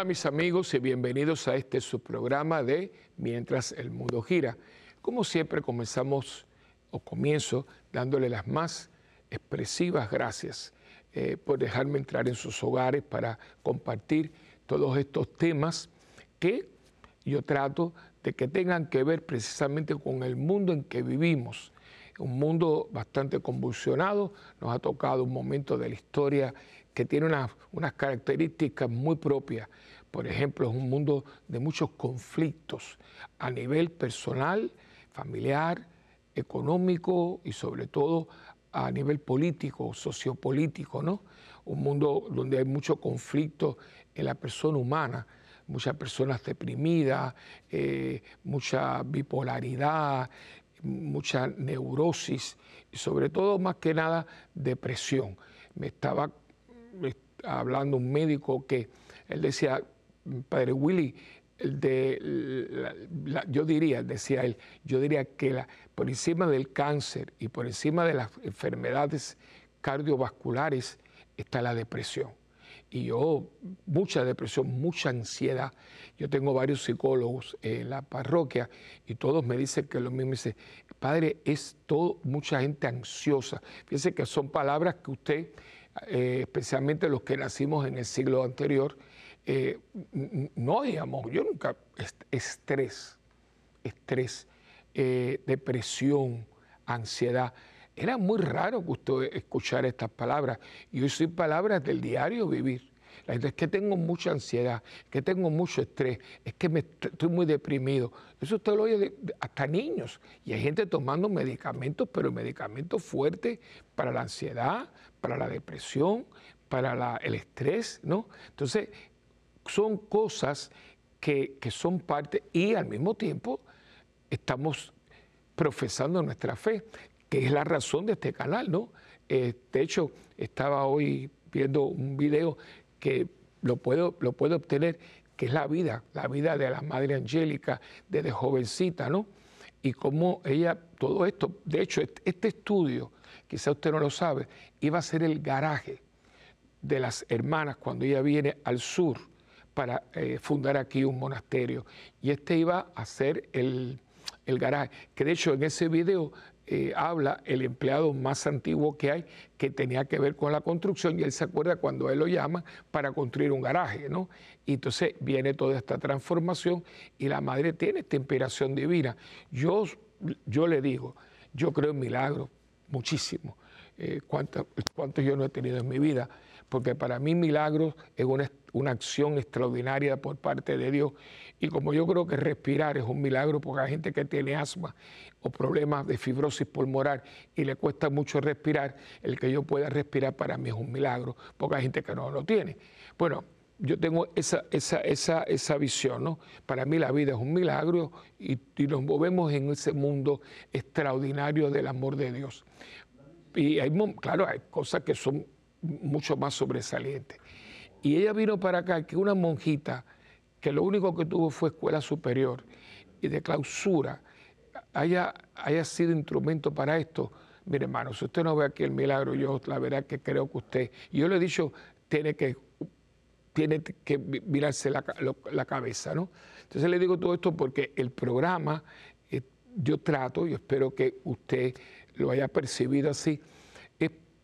Hola mis amigos y bienvenidos a este subprograma de Mientras el mundo gira. Como siempre comenzamos o comienzo dándole las más expresivas gracias eh, por dejarme entrar en sus hogares para compartir todos estos temas que yo trato de que tengan que ver precisamente con el mundo en que vivimos. Un mundo bastante convulsionado, nos ha tocado un momento de la historia que tiene unas, características muy propias. Por ejemplo, es un mundo de muchos conflictos a nivel personal, familiar, económico y sobre todo a nivel político, sociopolítico, ¿no? Un mundo donde hay mucho conflicto en la persona humana, muchas personas deprimidas, eh, mucha bipolaridad, mucha neurosis y sobre todo más que nada depresión. Me estaba hablando un médico que él decía, padre Willy, yo diría, decía él, yo diría que por encima del cáncer y por encima de las enfermedades cardiovasculares está la depresión. Y yo, mucha depresión, mucha ansiedad. Yo tengo varios psicólogos en la parroquia y todos me dicen que lo mismo. Dice, padre, es todo, mucha gente ansiosa. Fíjense que son palabras que usted eh, especialmente los que nacimos en el siglo anterior, eh, no digamos, yo nunca, estrés, estrés, eh, depresión, ansiedad. Era muy raro que usted escuchara estas palabras. Y hoy son palabras del diario vivir. La gente es que tengo mucha ansiedad, que tengo mucho estrés, es que me, estoy muy deprimido. Eso usted lo oye hasta niños. Y hay gente tomando medicamentos, pero medicamentos fuertes para la ansiedad, para la depresión, para el estrés, ¿no? Entonces, son cosas que, son parte y al mismo tiempo estamos profesando nuestra fe, que es la razón de este canal, ¿no? Eh, de hecho, estaba hoy viendo un video que lo puedo, lo puedo obtener, que es la vida, la vida de la Madre Angélica desde jovencita, ¿no? Y cómo ella, todo esto, de hecho, este estudio, quizá usted no lo sabe, iba a ser el garaje de las hermanas cuando ella viene al sur para eh, fundar aquí un monasterio. Y este iba a ser el, el garaje, que de hecho en ese video eh, habla el empleado más antiguo que hay que tenía que ver con la construcción y él se acuerda cuando él lo llama para construir un garaje, ¿no? Y entonces viene toda esta transformación y la madre tiene esta inspiración divina. Yo, yo le digo, yo creo en milagros, muchísimo. Eh, cuántos yo no he tenido en mi vida, porque para mí milagros es una, una acción extraordinaria por parte de Dios. Y como yo creo que respirar es un milagro, porque hay gente que tiene asma o problemas de fibrosis pulmonar y le cuesta mucho respirar, el que yo pueda respirar para mí es un milagro, porque hay gente que no lo tiene. Bueno, yo tengo esa, esa, esa, esa visión, ¿no? Para mí la vida es un milagro y, nos movemos en ese mundo extraordinario del amor de Dios. Y hay, claro, hay cosas que son mucho más sobresalientes. Y ella vino para acá, que una monjita, que lo único que tuvo fue escuela superior y de clausura, haya, haya sido instrumento para esto, mire hermano, si usted no ve aquí el milagro, yo la verdad que creo que usted, yo le he dicho, tiene que, tiene que mirarse la, cabeza, ¿no? Entonces le digo todo esto porque el programa, eh, yo trato, y espero que usted lo haya percibido así,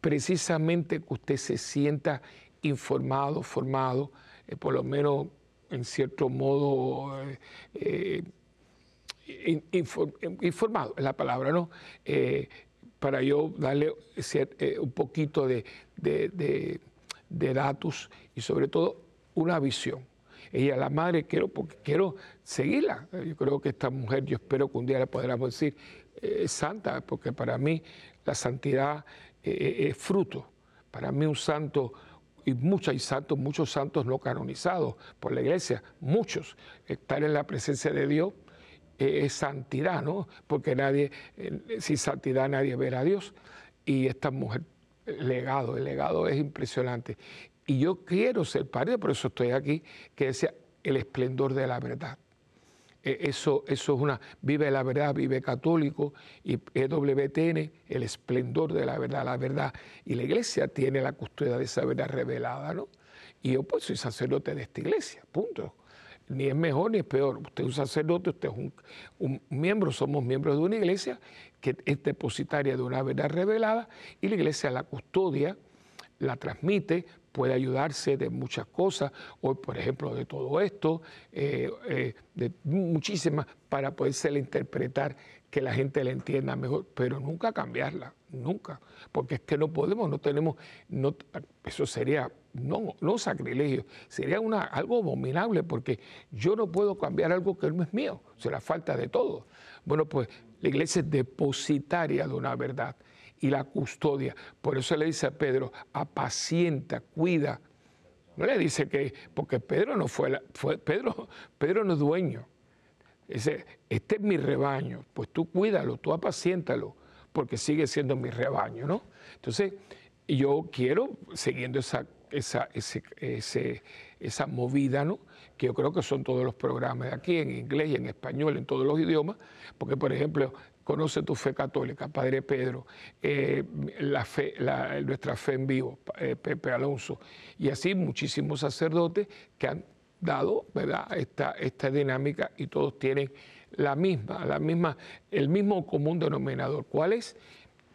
precisamente que usted se sienta informado, formado, eh, por lo menos en cierto modo eh, informado, es la palabra, ¿no? Eh, para yo darle eh, un poquito de, datos y sobre todo una visión. Ella, la madre, quiero, porque quiero seguirla. Yo creo que esta mujer, yo espero que un día le podamos decir, eh, santa, porque para mí la santidad es fruto. Para mí un santo, y muchos santos, muchos santos no canonizados por la iglesia, muchos, estar en la presencia de Dios es santidad, ¿no? Porque nadie, eh, sin santidad nadie verá a Dios. Y esta mujer, el legado, el legado es impresionante. Y yo quiero ser padre, por eso estoy aquí, que decía el esplendor de la verdad. E, eso, eso es una, vive la verdad, vive católico, y EWTN, el esplendor de la verdad, la verdad. Y la iglesia tiene la custodia de esa verdad revelada, ¿no? Y yo pues soy sacerdote de esta iglesia, punto. Ni es mejor ni es peor. Usted es un sacerdote, usted es un, un miembro, somos miembros de una iglesia que es depositaria de una verdad revelada y la iglesia la custodia, la transmite, puede ayudarse de muchas cosas, hoy por ejemplo de todo esto, eh, eh, de muchísimas, para poderse interpretar que la gente la entienda mejor, pero nunca cambiarla, nunca, porque es que no podemos, no tenemos, no, eso sería no, no sacrilegio, sería una, algo abominable, porque yo no puedo cambiar algo que no es mío, será falta de todo. Bueno, pues la iglesia es depositaria de una verdad y la custodia. Por eso le dice a Pedro, apacienta, cuida. No le dice que, porque Pedro no fue, fue Pedro, Pedro no es dueño. Dice, este es mi rebaño, pues tú cuídalo, tú apaciéntalo, porque sigue siendo mi rebaño, ¿no? Entonces, yo quiero, siguiendo esa, esa, ese, esa movida, ¿no? que yo creo que son todos los programas de aquí, en inglés y en español, en todos los idiomas, porque por ejemplo, Conoce tu fe católica, Padre Pedro, eh, la fe, nuestra fe en vivo, eh, Pepe Alonso, y así muchísimos sacerdotes que han dado ¿verdad? Esta, esta dinámica y todos tienen la misma, la misma, el mismo común denominador. ¿Cuál es?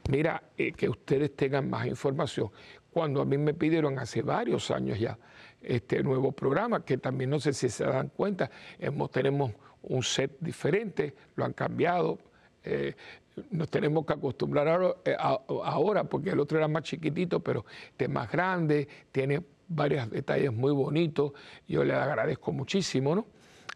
Mira, eh, que ustedes tengan más información. Cuando a mí me pidieron hace varios años ya este nuevo programa, que también no sé si se dan cuenta, hemos, tenemos un set diferente, lo han cambiado, eh, nos tenemos que acostumbrar eh, ahora, porque el otro era más chiquitito, pero este es más grande, tiene varios detalles muy bonitos, yo le agradezco muchísimo, ¿no?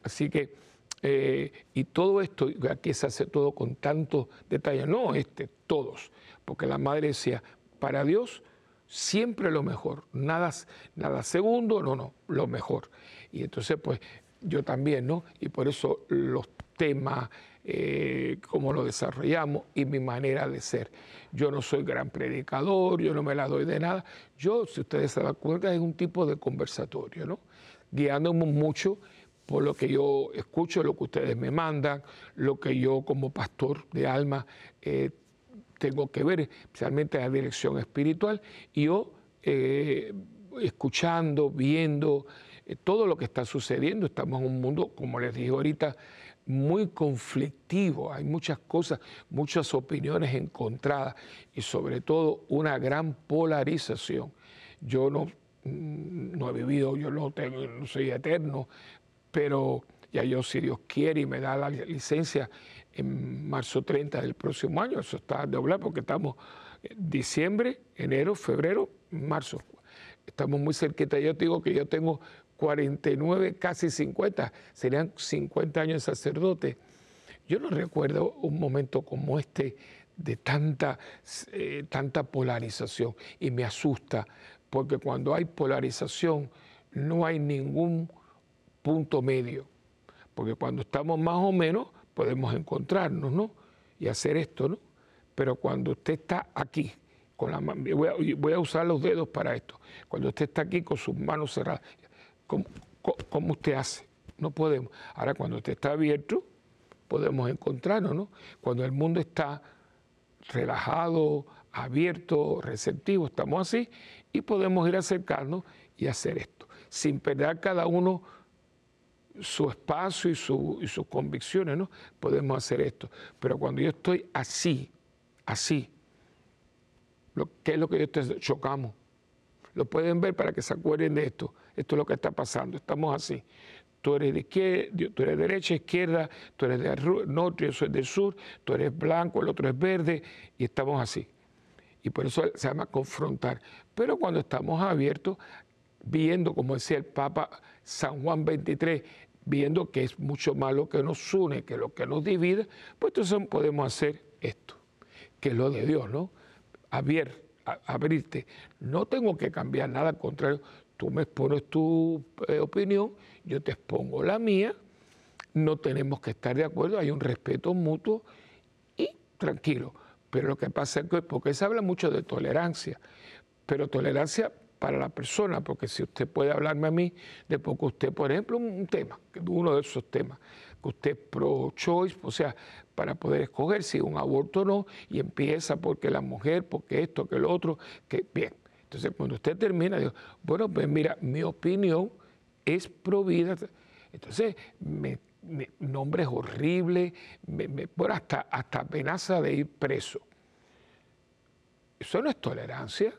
Así que, eh, y todo esto, aquí se hace todo con tantos detalles, no este, todos, porque la madre decía, para Dios siempre lo mejor, nada, nada segundo, no, no, lo mejor. Y entonces, pues, yo también, ¿no? Y por eso los temas, eh, cómo lo desarrollamos y mi manera de ser. Yo no soy gran predicador, yo no me la doy de nada. Yo, si ustedes se dan cuenta, es un tipo de conversatorio, ¿no? Guiándome mucho por lo que yo escucho, lo que ustedes me mandan, lo que yo como pastor de alma eh, tengo que ver, especialmente en la dirección espiritual, y yo eh, escuchando, viendo todo lo que está sucediendo. Estamos en un mundo, como les dije ahorita, muy conflictivo, hay muchas cosas, muchas opiniones encontradas y sobre todo una gran polarización. Yo no, mm, no he vivido, yo no, tengo, no soy eterno, pero ya yo si Dios quiere y me da la licencia en marzo 30 del próximo año, eso está de hablar porque estamos en diciembre, enero, febrero, marzo. Estamos muy cerquita. Yo te digo que yo tengo 49, casi 50, serían 50 años de sacerdote. Yo no recuerdo un momento como este de tanta, eh, tanta polarización y me asusta, porque cuando hay polarización no hay ningún punto medio, porque cuando estamos más o menos podemos encontrarnos, ¿no? Y hacer esto, ¿no? Pero cuando usted está aquí, con la voy voy a usar los dedos para esto, cuando usted está aquí con sus manos cerradas, ¿Cómo, usted hace? No podemos. Ahora, cuando usted está abierto, podemos encontrarnos, ¿no? Cuando el mundo está relajado, abierto, receptivo, estamos así y podemos ir acercarnos y hacer esto, sin perder cada uno su espacio y, sus convicciones, ¿no? Podemos hacer esto. Pero cuando yo estoy así, así, ¿qué es lo que yo te chocamos? Lo pueden ver para que se acuerden de esto. Esto es lo que está pasando. Estamos así. Tú eres de izquierda, tú eres derecha, izquierda, tú eres del norte, yo soy del sur, tú eres blanco, el otro es verde, y estamos así. Y por eso se llama confrontar. Pero cuando estamos abiertos, viendo, como decía el Papa San Juan 23, viendo que es mucho más lo que nos une que lo que nos divide, pues entonces podemos hacer esto, que es lo de Dios, ¿no? Abrir, abrirte. No tengo que cambiar nada, al contrario, tú me expones tu eh, opinión, yo te expongo la mía, no tenemos que estar de acuerdo, hay un respeto mutuo y tranquilo. Pero lo que pasa es que, porque se habla mucho de tolerancia, pero tolerancia para la persona, porque si usted puede hablarme a mí, de poco usted, por ejemplo, un tema, uno de esos temas, que usted es pro-choice, o sea, para poder escoger si un aborto o no, y empieza porque la mujer, porque esto, que el otro, que bien, Entonces, cuando usted termina, digo, bueno, pues mira, mi opinión es provida. Entonces, me, nombres horribles, me, hasta, hasta amenaza de ir preso. Eso no es tolerancia,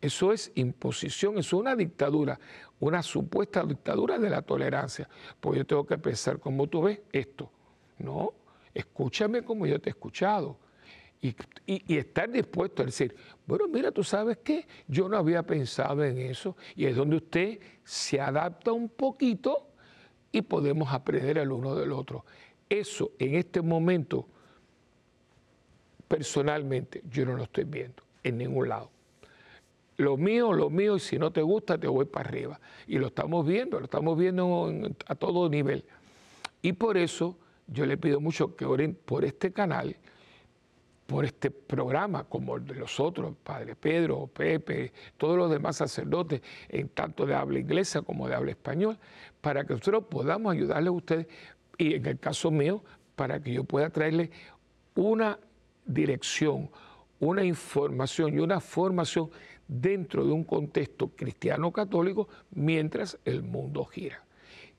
eso es imposición, eso es una dictadura, una supuesta dictadura de la tolerancia. Pues yo tengo que pensar como tú ves esto. No, escúchame como yo te he escuchado. Y, estar dispuesto a decir, bueno, mira, tú sabes qué, yo no había pensado en eso. Y es donde usted se adapta un poquito y podemos aprender el uno del otro. Eso en este momento, personalmente, yo no lo estoy viendo en ningún lado. Lo mío, lo mío, y si no te gusta, te voy para arriba. Y lo estamos viendo, lo estamos viendo a todo nivel. Y por eso yo le pido mucho que oren por este canal, por este programa, como el de los otros, Padre Pedro, Pepe, todos los demás sacerdotes, en tanto de habla inglesa como de habla español, para que nosotros podamos ayudarles a ustedes, y en el caso mío, para que yo pueda traerles una dirección, una información y una formación dentro de un contexto cristiano católico mientras el mundo gira.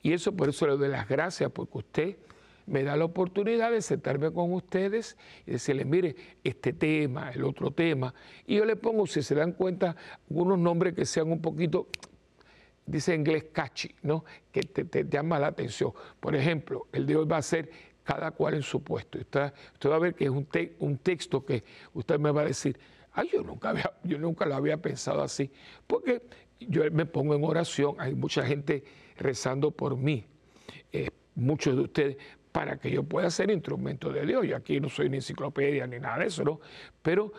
Y eso por eso le doy las gracias, porque usted me da la oportunidad de sentarme con ustedes y decirles, mire, este tema, el otro tema, y yo le pongo, si se dan cuenta, algunos nombres que sean un poquito, dice en inglés catchy, ¿no? que te, llama la atención. Por ejemplo, el de hoy va a ser cada cual en su puesto. Usted, usted va a ver que es un, un texto que usted me va a decir, ay, yo nunca, había, yo nunca lo había pensado así, porque yo me pongo en oración, hay mucha gente rezando por mí, eh, muchos de ustedes, para que yo pueda ser instrumento de Dios. Yo aquí no soy ni enciclopedia ni nada de eso, ¿no? Pero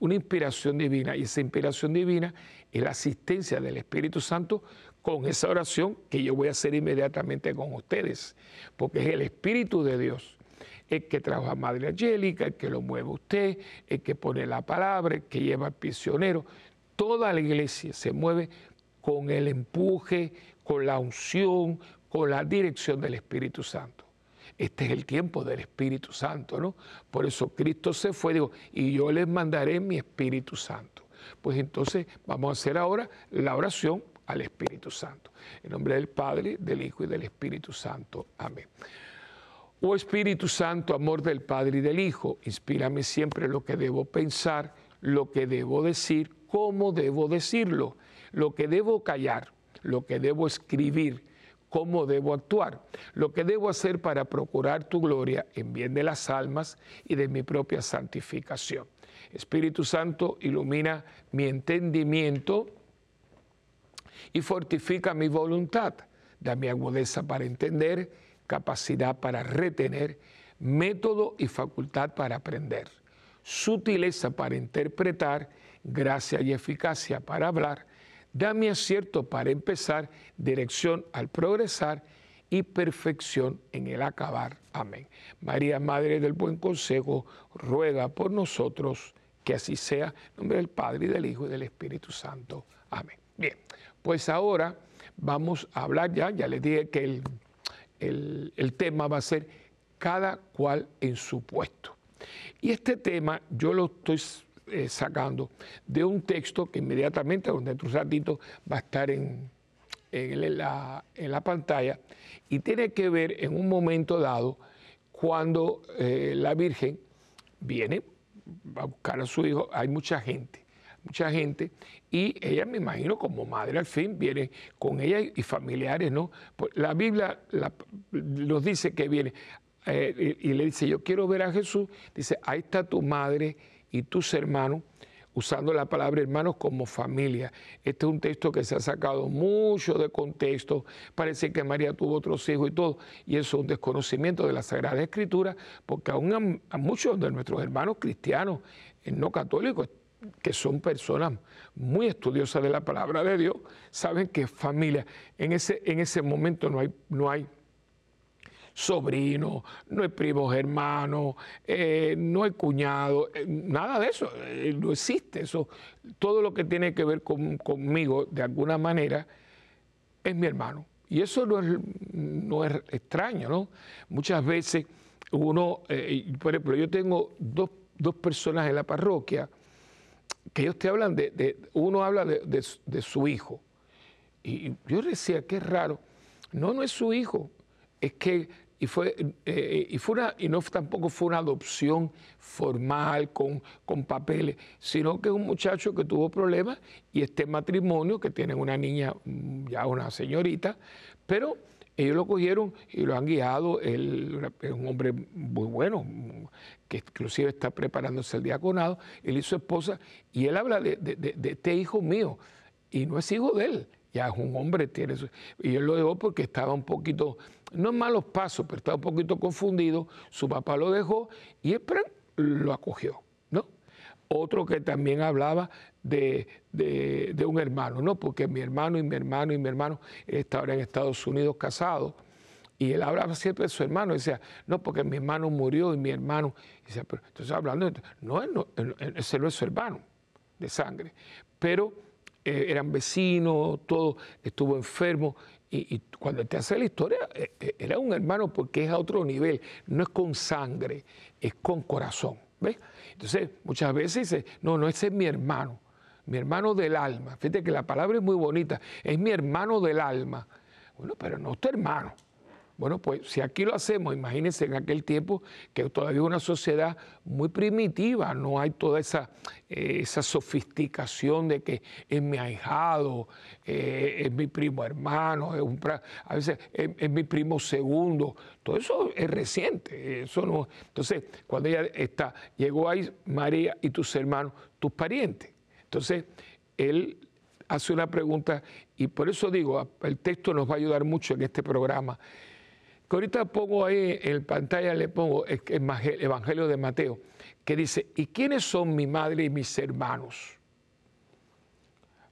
una inspiración divina y esa inspiración divina es la asistencia del Espíritu Santo con esa oración que yo voy a hacer inmediatamente con ustedes, porque es el Espíritu de Dios el que trabaja Madre Angélica, el que lo mueve usted, el que pone la palabra, el que lleva al prisionero. Toda la iglesia se mueve con el empuje, con la unción, con la dirección del Espíritu Santo. Este es el tiempo del Espíritu Santo, ¿no? Por eso Cristo se fue, digo, y yo les mandaré mi Espíritu Santo. Pues entonces vamos a hacer ahora la oración al Espíritu Santo. En nombre del Padre, del Hijo y del Espíritu Santo. Amén. Oh Espíritu Santo, amor del Padre y del Hijo, inspírame siempre lo que debo pensar, lo que debo decir, cómo debo decirlo, lo que debo callar, lo que debo escribir, cómo debo actuar, lo que debo hacer para procurar tu gloria en bien de las almas y de mi propia santificación. Espíritu Santo, ilumina mi entendimiento y fortifica mi voluntad. Dame agudeza para entender, capacidad para retener, método y facultad para aprender, sutileza para interpretar, gracia y eficacia para hablar, Dame acierto para empezar, dirección al progresar y perfección en el acabar. Amén. María, Madre del Buen Consejo, ruega por nosotros que así sea. En nombre del Padre y del Hijo y del Espíritu Santo. Amén. Bien, pues ahora vamos a hablar ya, ya les dije que el, el tema va a ser cada cual en su puesto. Y este tema yo lo estoy eh, sacando de un texto que inmediatamente, donde un ratito va a estar en, en, la, en, la, pantalla, y tiene que ver en un momento dado cuando eh, la Virgen viene a buscar a su hijo, hay mucha gente, mucha gente, y ella me imagino como madre al fin viene con ella y familiares, ¿no? Pues la Biblia nos dice que viene eh, y, y le dice, yo quiero ver a Jesús, dice, ahí está tu madre y tus hermanos, usando la palabra hermanos como familia. Este es un texto que se ha sacado mucho de contexto, parece que María tuvo otros hijos y todo, y eso es un desconocimiento de la Sagrada Escritura, porque aún a, muchos de nuestros hermanos cristianos, eh, no católicos, que son personas muy estudiosas de la palabra de Dios, saben que familia, en ese, en ese momento no hay, no hay sobrino, no hay primos hermanos, eh, no hay cuñado, eh, nada de eso, eh, no existe eso. Todo lo que tiene que ver conmigo, de alguna manera, es mi hermano. Y eso no es, no es extraño, ¿no? Muchas veces uno, por ejemplo, yo tengo dos, dos personas en la parroquia que ellos te hablan de, uno habla de, su hijo. Y yo decía, qué raro. No, no es su hijo. Es que, y fue, eh, y fue una, y no tampoco fue una adopción formal con, con papeles, sino que es un muchacho que tuvo problemas y este matrimonio, que tiene una niña, mm, ya una señorita, pero ellos lo cogieron y lo han guiado. Él es un hombre muy bueno, que inclusive está preparándose el diaconado. Él y su esposa, y él habla de, este hijo mío, y no es hijo de él, ya es un hombre, tiene y él lo dejó porque estaba un poquito, no en malos pasos, pero estaba un poquito confundido. Su papá lo dejó y él lo acogió, ¿no? Otro que también hablaba de, un hermano, ¿no? Porque mi hermano y mi hermano y mi hermano, está ahora en Estados Unidos casado, y él hablaba siempre de su hermano, decía, no, porque mi hermano murió y mi hermano, decía, pero entonces hablando, no, ese no es su hermano de sangre, pero eh, eran vecinos, todo, estuvo enfermo, y, cuando te hace la historia, eh, eh, era un hermano porque es a otro nivel, no es con sangre, es con corazón. ¿Ves? Entonces, muchas veces dice, no, no, ese es mi hermano, mi hermano del alma. Fíjate que la palabra es muy bonita, es mi hermano del alma. Bueno, pero no es tu hermano. Bueno, pues si aquí lo hacemos, imagínense en aquel tiempo que todavía es una sociedad muy primitiva, no hay toda esa, eh, esa sofisticación de que es mi ahijado, eh, es mi primo hermano, es un, a veces es, mi primo segundo, todo eso es reciente, eso no. Entonces, cuando ella está, llegó ahí María y tus hermanos, tus parientes. Entonces, él hace una pregunta y por eso digo, el texto nos va a ayudar mucho en este programa que ahorita pongo ahí en pantalla, le pongo el Evangelio de Mateo, que dice, ¿y quiénes son mi madre y mis hermanos?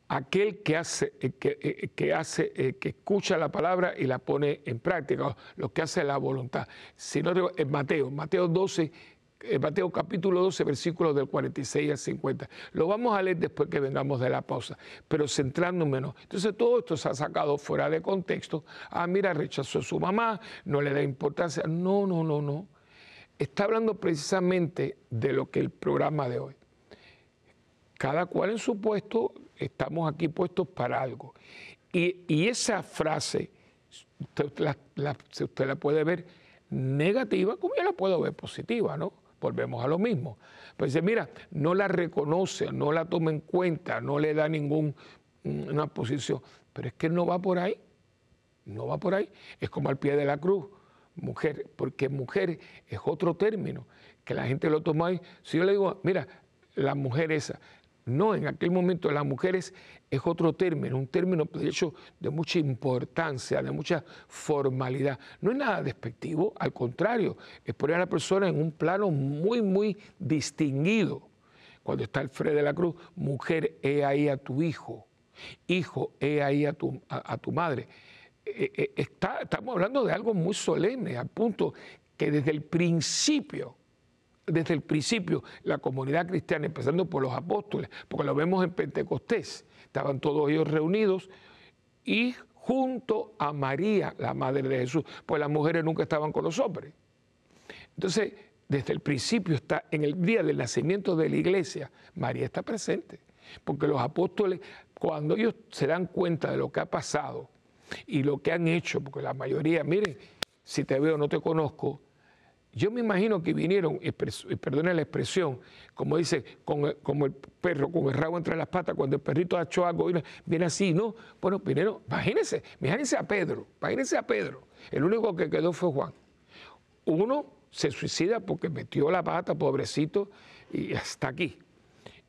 Aquel que hace, eh, que, eh, que hace, eh, que escucha la palabra y la pone en práctica, lo que hace la voluntad. Si no, en Mateo, Mateo 12, en Mateo capítulo 12, versículos del 46 al 50. Lo vamos a leer después que vengamos de la pausa, pero centrándonos. Entonces todo esto se ha sacado fuera de contexto. Ah, mira, rechazó a su mamá, no le da importancia. No, no, no, no. Está hablando precisamente de lo que el programa de hoy. Cada cual en su puesto, estamos aquí puestos para algo. Y, esa frase, usted la, usted la puede ver negativa, como yo la puedo ver positiva, ¿no? Volvemos a lo mismo. Pues dice, mira, no la reconoce, no la toma en cuenta, no le da ninguna mm, posición, pero es que no va por ahí, no va por ahí, es como al pie de la cruz, mujer, porque mujer es otro término, que la gente lo toma ahí. Si yo le digo, mira, la mujer esa, no, en aquel momento las mujeres es otro término, un término de hecho de mucha importancia, de mucha formalidad. No es nada despectivo, al contrario, es poner a la persona en un plano muy, muy distinguido. Cuando está el Fred de la Cruz, mujer, he ahí a tu hijo, hijo, he ahí a tu, a, tu madre. Eh, eh, estamos hablando de algo muy solemne, al punto que desde el principio desde el principio la comunidad cristiana, empezando por los apóstoles, porque lo vemos en Pentecostés, estaban todos ellos reunidos y junto a María, la madre de Jesús, pues las mujeres nunca estaban con los hombres. Entonces, desde el principio está, en el día del nacimiento de la iglesia, María está presente, porque los apóstoles, cuando ellos se dan cuenta de lo que ha pasado y lo que han hecho, porque la mayoría, miren, si te veo no te conozco, yo me imagino que vinieron, y perdone la expresión, como dice, como el perro con el rabo entre las patas, cuando el perrito ha hecho algo, viene así, ¿no? Bueno, vinieron, imagínense, imagínense a Pedro, imagínense a Pedro. El único que quedó fue Juan. Uno se suicida porque metió la pata, pobrecito, y hasta aquí.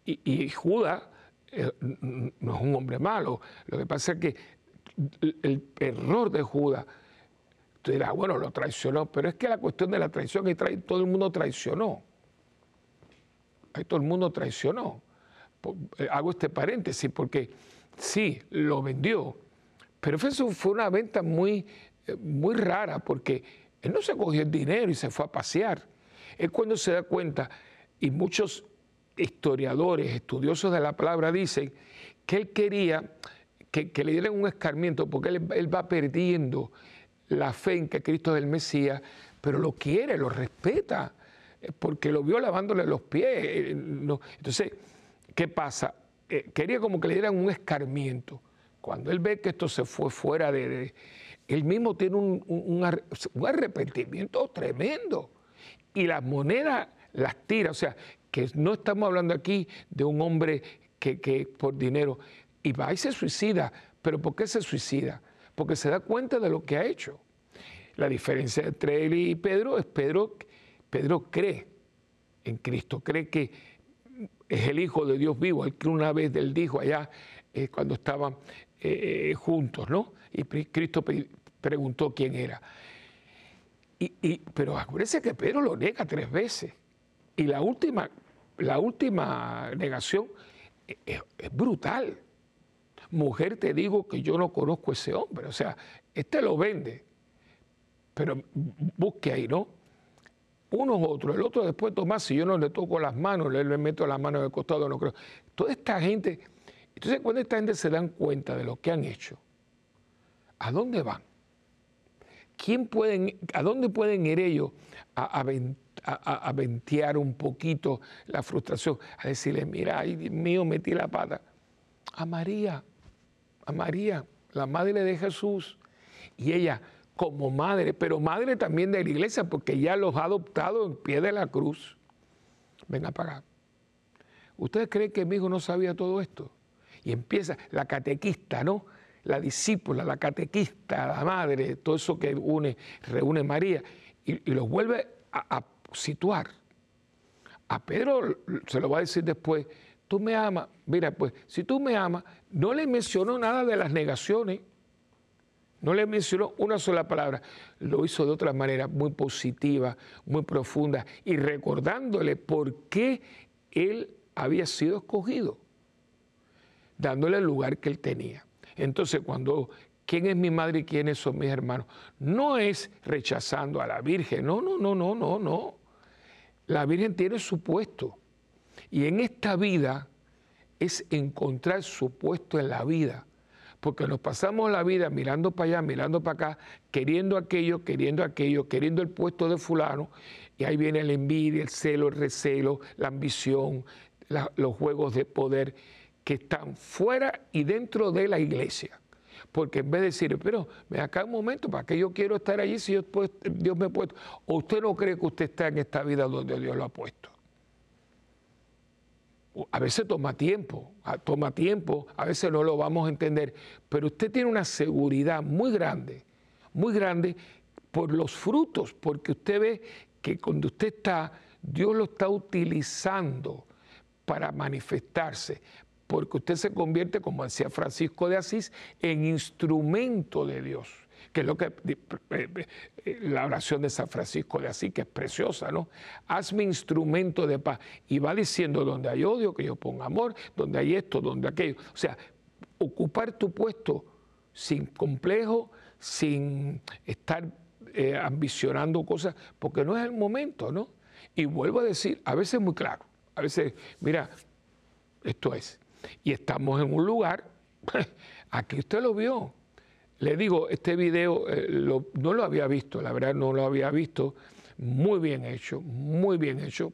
Y, Judas eh, no es un hombre malo. Lo que pasa es que el error de Judas dirá, bueno, lo traicionó, pero es que la cuestión de la traición, y todo el mundo traicionó. Todo el mundo traicionó. Eh, hago este paréntesis porque sí, lo vendió, pero eso fue una venta muy, eh, muy rara porque él no se cogió el dinero y se fue a pasear. Es cuando se da cuenta, y muchos historiadores, estudiosos de la palabra dicen que él quería que, le dieran un escarmiento porque él va perdiendo la fe en que Cristo es el Mesías, pero lo quiere, lo respeta, eh, porque lo vio lavándole los pies. Eh, entonces, ¿qué pasa? Eh, quería como que le dieran un escarmiento. Cuando él ve que esto se fue fuera de... él mismo tiene un, arrepentimiento tremendo. Y las monedas las tira. O sea, que no estamos hablando aquí de un hombre que, que por dinero. Y va y se suicida. ¿Pero por qué se suicida? Porque se da cuenta de lo que ha hecho. La diferencia entre él y Pedro es Pedro, Pedro cree en Cristo, cree que es el Hijo de Dios vivo, el que una vez él dijo allá eh, cuando estaban eh, juntos, ¿no? Y Cristo preguntó quién era. Y, pero acuérdense que Pedro lo niega tres veces. Y la última, la última negación es, brutal. Mujer, te digo que yo no conozco a ese hombre. O sea, este lo vende. Pero busque ahí, ¿no? unos otros, el otro después Tomás, si yo no le toco las manos, le, meto las manos el costado, no creo. Toda esta gente, entonces cuando esta gente se dan cuenta de lo que han hecho, ¿a dónde van? ¿Quién pueden, ¿A dónde pueden ir ellos a, a, ventear un poquito la frustración? A decirle, mira, ay Dios mío, metí la pata. A María, a María, la madre de Jesús. Y ella, como madre, pero madre también de la iglesia, porque ya los ha adoptado en pie de la cruz. Ven a pagar. ¿Ustedes creen que mi hijo no sabía todo esto? Y empieza la catequista, ¿no? La discípula, la catequista, la madre, todo eso que une, reúne María, y, los vuelve a, a situar. A Pedro se lo va a decir después, tú me amas, mira, pues si tú me amas, no le mencionó nada de las negaciones, no le mencionó una sola palabra, lo hizo de otra manera muy positiva, muy profunda y recordándole por qué él había sido escogido, dándole el lugar que él tenía. Entonces, cuando quién es mi madre y quiénes son mis hermanos, no es rechazando a la Virgen, no, no, no, no, no, no. La Virgen tiene su puesto y en esta vida es encontrar su puesto en la vida porque nos pasamos la vida mirando para allá, mirando para acá, queriendo aquello, queriendo aquello, queriendo el puesto de fulano, y ahí viene la envidia, el celo, el recelo, la ambición, los juegos de poder que están fuera y dentro de la iglesia. Porque en vez de decir, pero me acá un momento, ¿para qué yo quiero estar allí si Dios me ha puesto? ¿O usted no cree que usted está en esta vida donde Dios lo ha puesto? A veces toma tiempo, toma tiempo, a veces no lo vamos a entender, pero usted tiene una seguridad muy grande, muy grande por los frutos, porque usted ve que cuando usted está, Dios lo está utilizando para manifestarse, porque usted se convierte, como decía Francisco de Asís, en instrumento de Dios que es lo que eh, eh, la oración de San Francisco de Asís, que es preciosa, ¿no? Hazme instrumento de paz. Y va diciendo, donde hay odio, que yo ponga amor, donde hay esto, donde aquello. O sea, ocupar tu puesto sin complejo, sin estar eh, ambicionando cosas, porque no es el momento, ¿no? Y vuelvo a decir, a veces muy claro, a veces, mira, esto es, y estamos en un lugar, aquí usted lo vio, le digo, este video eh, no lo había visto, la verdad no lo había visto, muy bien hecho, muy bien hecho.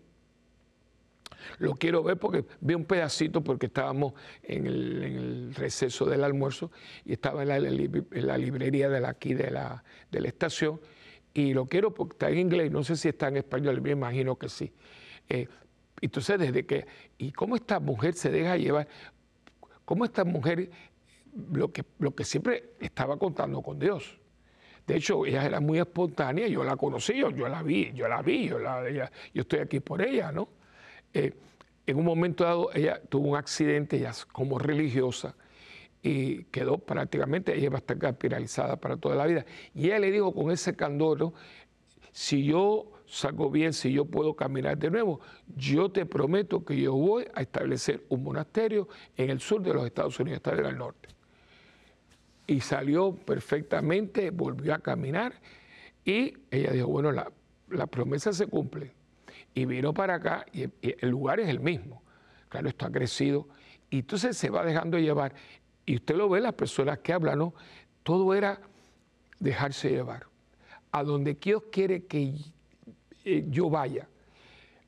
Lo quiero ver porque vi un pedacito porque estábamos en el, receso del almuerzo y estaba en la, librería de aquí de la, de la, estación y lo quiero porque está en inglés, no sé si está en español, me imagino que sí. Eh, entonces, desde que, ¿y cómo esta mujer se deja llevar? ¿Cómo esta mujer lo que, lo que siempre estaba contando con Dios. De hecho, ella era muy espontánea, yo la conocí, yo, la vi, yo la vi, yo, yo estoy aquí por ella, ¿no? Eh, en un momento dado, ella tuvo un accidente, ella como religiosa, y quedó prácticamente, ella va a estar capitalizada para toda la vida. Y ella le dijo con ese candor, si yo salgo bien, si yo puedo caminar de nuevo, yo te prometo que yo voy a establecer un monasterio en el sur de los Estados Unidos, está en el norte y salió perfectamente, volvió a caminar y ella dijo, bueno, la, promesa se cumple. Y vino para acá y, el lugar es el mismo. Claro, esto ha crecido y entonces se va dejando llevar. Y usted lo ve, las personas que hablan, ¿no? Todo era dejarse llevar. A donde Dios quiere que eh, yo vaya.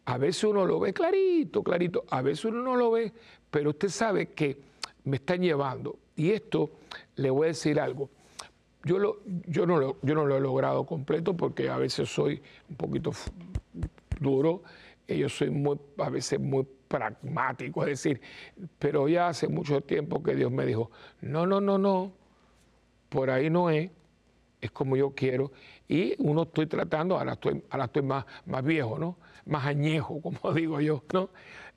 A veces uno lo ve clarito, clarito. A veces uno no lo ve, pero usted sabe que me están llevando. Y esto, le voy a decir algo. Yo, lo, yo, no lo, yo no lo he logrado completo porque a veces soy un poquito duro, y yo soy muy, a veces muy pragmático, es decir, pero ya hace mucho tiempo que Dios me dijo, no, no, no, no, por ahí no es, es como yo quiero, y uno estoy tratando, ahora estoy, ahora estoy más, más viejo, ¿no? Más añejo, como digo yo, ¿no?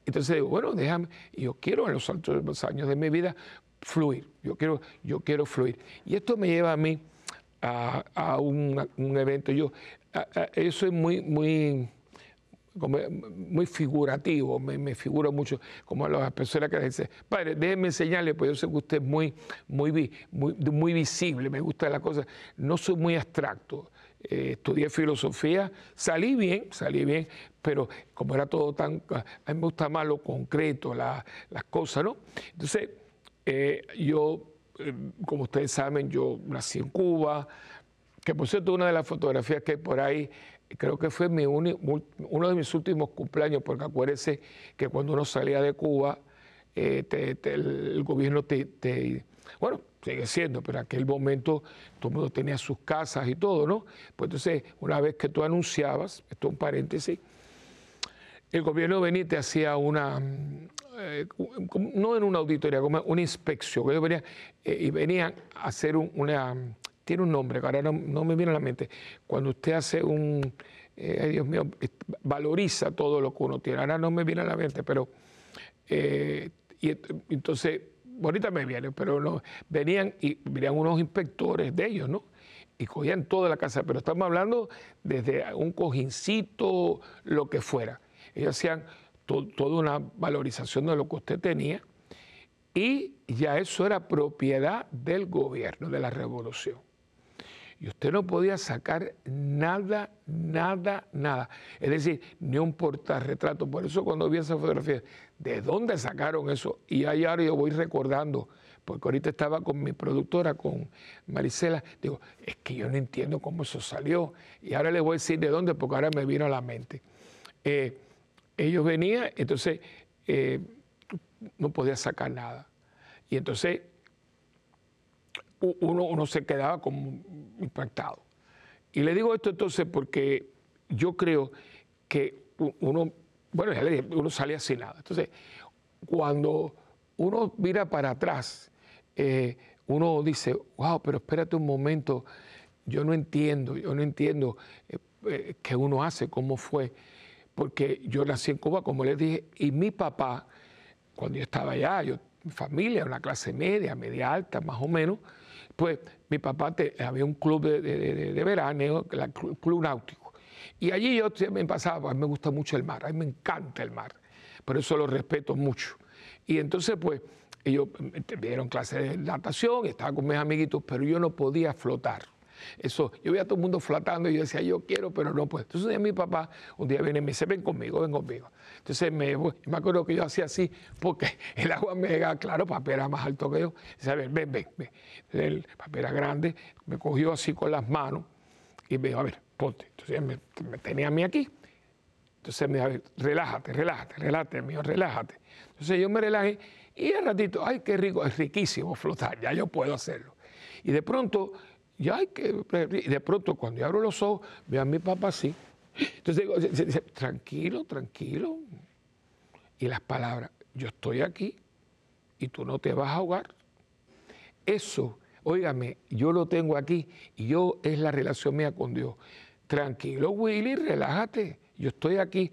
Entonces digo, bueno, déjame, yo quiero en los últimos años de mi vida fluir, yo quiero, yo quiero fluir. Y esto me lleva a mí a, un, evento, yo, yo soy muy, muy muy figurativo, me, figuro mucho, como a las personas que dicen, padre, déjeme enseñarle, pues yo sé que usted es muy, muy, muy, muy visible, me gusta la cosa, no soy muy abstracto. Eh, estudié filosofía, salí bien, salí bien, pero como era todo tan, a mí me gusta más lo concreto, las cosas, ¿no? Entonces, eh, yo, eh, como ustedes saben, yo nací en Cuba, que por cierto una de las fotografías que hay por ahí creo que fue mi uno de mis últimos cumpleaños, porque acuérdese que cuando uno salía de Cuba, eh, el gobierno te, bueno, sigue siendo, pero en aquel momento todo el mundo tenía sus casas y todo, ¿no? Pues entonces, una vez que tú anunciabas, esto es un paréntesis, el gobierno venía y te hacía una, eh, no en una auditoría, como una inspección, ellos venían, eh, y venían a hacer una tiene un nombre, que ahora no, me viene a la mente. Cuando usted hace un, eh, Dios mío, valoriza todo lo que uno tiene. Ahora no me viene a la mente, pero y entonces, ahorita me viene, pero no, venían y venían unos inspectores de ellos, ¿no? Y cogían toda la casa, pero estamos hablando desde un cojincito, lo que fuera. Ellos hacían toda una valorización de lo que usted tenía y ya eso era propiedad del gobierno, de la revolución y usted no podía sacar nada, nada, nada. Es decir, ni un portarretrato. Por eso cuando vi esa fotografía, ¿de dónde sacaron eso? Y ahí ahora yo voy recordando, porque ahorita estaba con mi productora, con Marisela, digo, es que yo no entiendo cómo eso salió. Y ahora le voy a decir de dónde, porque ahora me vino a la mente. Eh, ellos venían, entonces eh, no podía sacar nada. Y entonces uno, se quedaba como impactado. Y le digo esto entonces porque yo creo que uno, bueno, ya le dije, uno salía sin nada. Entonces, cuando uno mira para atrás, eh, uno dice, wow, pero espérate un momento, yo no entiendo, yo no entiendo eh, eh, qué uno hace, cómo fue, porque yo nací en Cuba, como les dije, y mi papá, cuando yo estaba allá, yo, mi familia, una clase media, media alta, más o menos, pues mi papá había un club de, de, verano, el club náutico. Y allí yo me pasaba, a mí me gusta mucho el mar, a mí me encanta el mar, por eso lo respeto mucho. Y entonces, pues, ellos me dieron clases de natación, estaba con mis amiguitos, pero yo no podía flotar. Eso, yo veía a todo el mundo flotando y yo decía, yo quiero, pero no puedo. Entonces un día mi papá, un día viene y me dice, ven conmigo, ven conmigo. Entonces me, me acuerdo que yo hacía así, porque el agua me llegaba, claro, papá era más alto que yo. Dice, ven, ven, ven, ven. El papá era grande, me cogió así con las manos y me dijo, a ver, ponte. Entonces me, me tenía a mí aquí. Entonces me dijo, relájate, relájate, relájate, mío, relájate. Entonces yo me relajé y al ratito, ay, qué rico, es riquísimo flotar, ya yo puedo hacerlo. Y de pronto y, hay que, de pronto, cuando yo abro los ojos, veo a mi papá así. Entonces digo, tranquilo, tranquilo. Y las palabras, yo estoy aquí y tú no te vas a ahogar. Eso, óigame, yo lo tengo aquí y yo es la relación mía con Dios. Tranquilo, Willy, relájate. Yo estoy aquí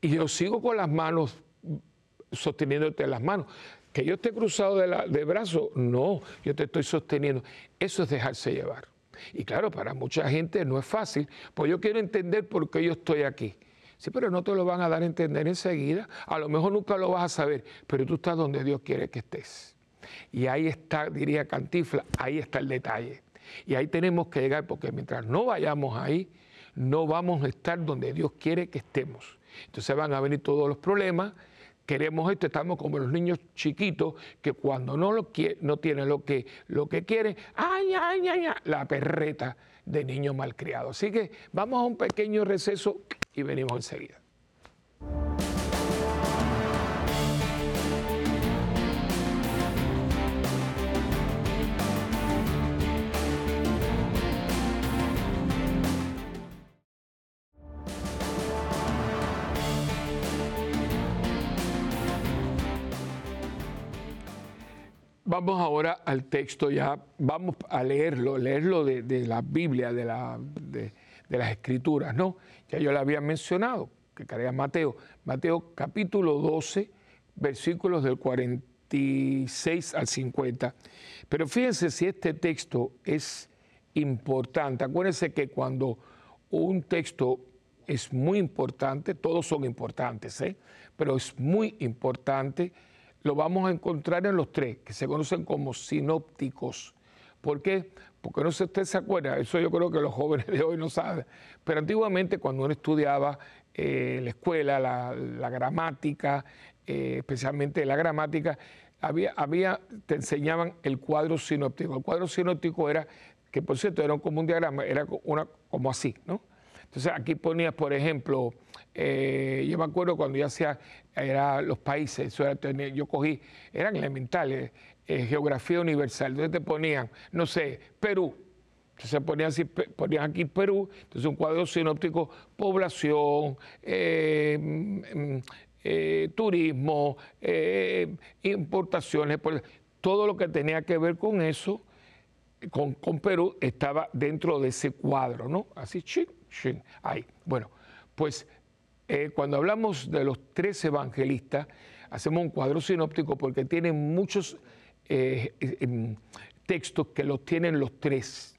y yo sigo con las manos sosteniéndote las manos. Que yo esté cruzado de, brazos, no, yo te estoy sosteniendo. Eso es dejarse llevar. Y claro, para mucha gente no es fácil, pues yo quiero entender por qué yo estoy aquí. Sí, pero no te lo van a dar a entender enseguida. A lo mejor nunca lo vas a saber, pero tú estás donde Dios quiere que estés. Y ahí está, diría Cantifla, ahí está el detalle. Y ahí tenemos que llegar, porque mientras no vayamos ahí, no vamos a estar donde Dios quiere que estemos. Entonces van a venir todos los problemas queremos esto, estamos como los niños chiquitos que cuando no, lo no tienen lo que, lo que quieren, ay, ay, ay, ay, la perreta de niño malcriado. Así que vamos a un pequeño receso y venimos enseguida. Vamos ahora al texto ya, vamos a leerlo, leerlo de, la Biblia, de, la, las Escrituras, ¿no? Ya yo lo había mencionado, que carga Mateo. Mateo capítulo 12, versículos del 46 al 50. Pero fíjense si este texto es importante. Acuérdense que cuando un texto es muy importante, todos son importantes, ¿eh? pero es muy importante, lo vamos a encontrar en los tres, que se conocen como sinópticos. ¿Por qué? Porque no sé si usted se acuerda, eso yo creo que los jóvenes de hoy no saben, pero antiguamente cuando uno estudiaba eh, la escuela, la, gramática, eh, especialmente la gramática, había, había, te enseñaban el cuadro sinóptico. El cuadro sinóptico era, que por cierto era como un diagrama, era una, como así, ¿no? Entonces aquí ponías, por ejemplo, eh, yo me acuerdo cuando yo hacía, era los países, yo cogí, eran elementales, eh, geografía universal, entonces te ponían, no sé, Perú, entonces ponían, así, ponían aquí Perú, entonces un cuadro sinóptico, población, eh, mm, mm, turismo, importaciones, todo lo que tenía que ver con eso, con, con Perú, estaba dentro de ese cuadro, ¿no? Así, chic Ahí. Bueno, pues eh, cuando hablamos de los tres evangelistas, hacemos un cuadro sinóptico porque tienen muchos eh, em, textos que los tienen los tres.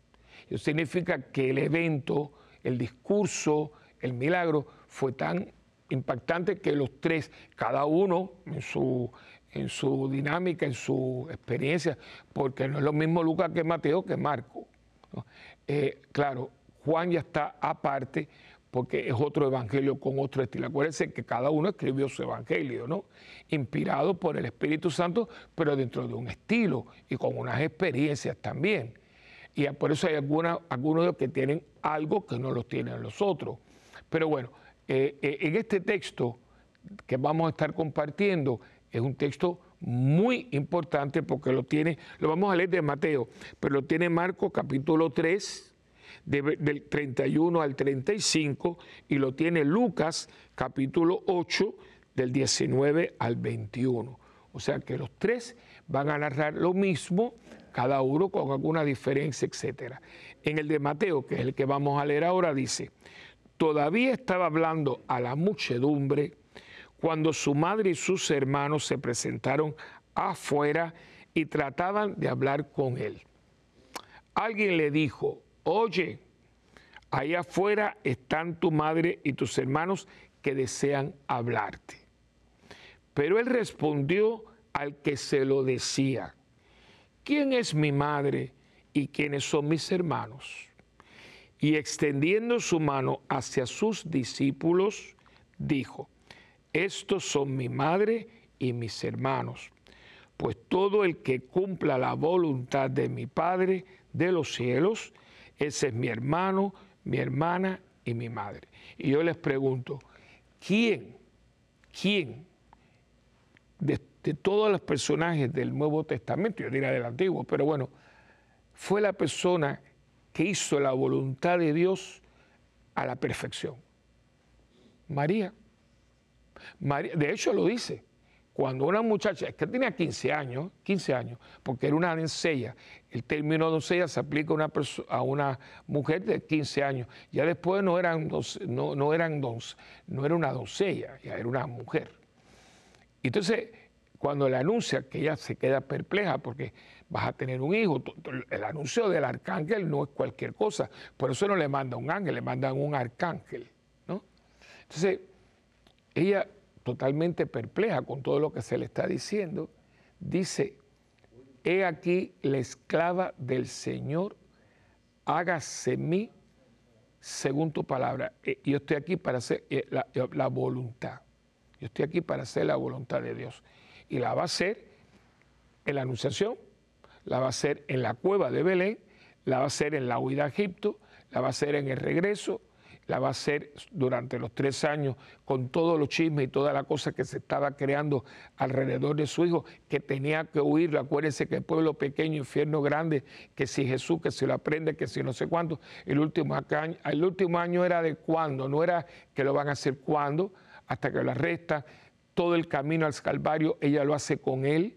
Eso significa que el evento, el discurso, el milagro fue tan impactante que los tres, cada uno en su, en su dinámica, en su experiencia, porque no es lo mismo Lucas que Mateo que Marco. Eh, claro, Juan ya está aparte porque es otro evangelio con otro estilo. Acuérdense que cada uno escribió su evangelio, ¿no? Inspirado por el Espíritu Santo, pero dentro de un estilo y con unas experiencias también. Y por eso hay algunos de ellos que tienen algo que no lo tienen los otros. Pero bueno, eh, eh, en este texto que vamos a estar compartiendo, es un texto muy importante porque lo tiene, lo vamos a leer de Mateo, pero lo tiene Marcos capítulo 3, del 31 al 35 y lo tiene Lucas capítulo 8 del 19 al 21. O sea que los tres van a narrar lo mismo, cada uno con alguna diferencia, etc. En el de Mateo, que es el que vamos a leer ahora, dice, todavía estaba hablando a la muchedumbre cuando su madre y sus hermanos se presentaron afuera y trataban de hablar con él. Alguien le dijo, oye, ahí afuera están tu madre y tus hermanos que desean hablarte. Pero él respondió al que se lo decía, ¿quién es mi madre y quiénes son mis hermanos? Y extendiendo su mano hacia sus discípulos, dijo, estos son mi madre y mis hermanos, pues todo el que cumpla la voluntad de mi Padre de los cielos, ese es mi hermano, mi hermana y mi madre. Y yo les pregunto, ¿quién, quién de, todos los personajes del Nuevo Testamento, yo diría del Antiguo, pero bueno, fue la persona que hizo la voluntad de Dios a la perfección? María. María de hecho lo dice cuando una muchacha, es que tenía 15 años, 15 años, porque era una doncella, el término doncella se aplica a una, mujer de 15 años, ya después no, eran no, no, eran no era una doncella, ya era una mujer. Entonces, cuando le anuncia que ella se queda perpleja porque vas a tener un hijo, el anuncio del arcángel no es cualquier cosa, por eso no le manda un ángel, le mandan un arcángel, ¿no? Entonces, ella totalmente perpleja con todo lo que se le está diciendo, dice, he aquí la esclava del Señor, hágase mí según tu palabra. Eh, yo estoy aquí para hacer eh, la, la, voluntad. Yo estoy aquí para hacer la voluntad de Dios. Y la va a hacer en la anunciación, la va a hacer en la cueva de Belén, la va a hacer en la huida a Egipto, la va a hacer en el regreso, la va a hacer durante los tres años con todos los chismes y toda la cosa que se estaba creando alrededor de su hijo, que tenía que huir. Acuérdense que el pueblo pequeño, infierno grande, que si Jesús, que si lo aprende, que si no sé cuánto. El último año, el último año era de cuándo, no era que lo van a hacer cuándo, hasta que lo arresta. Todo el camino al Calvario, ella lo hace con él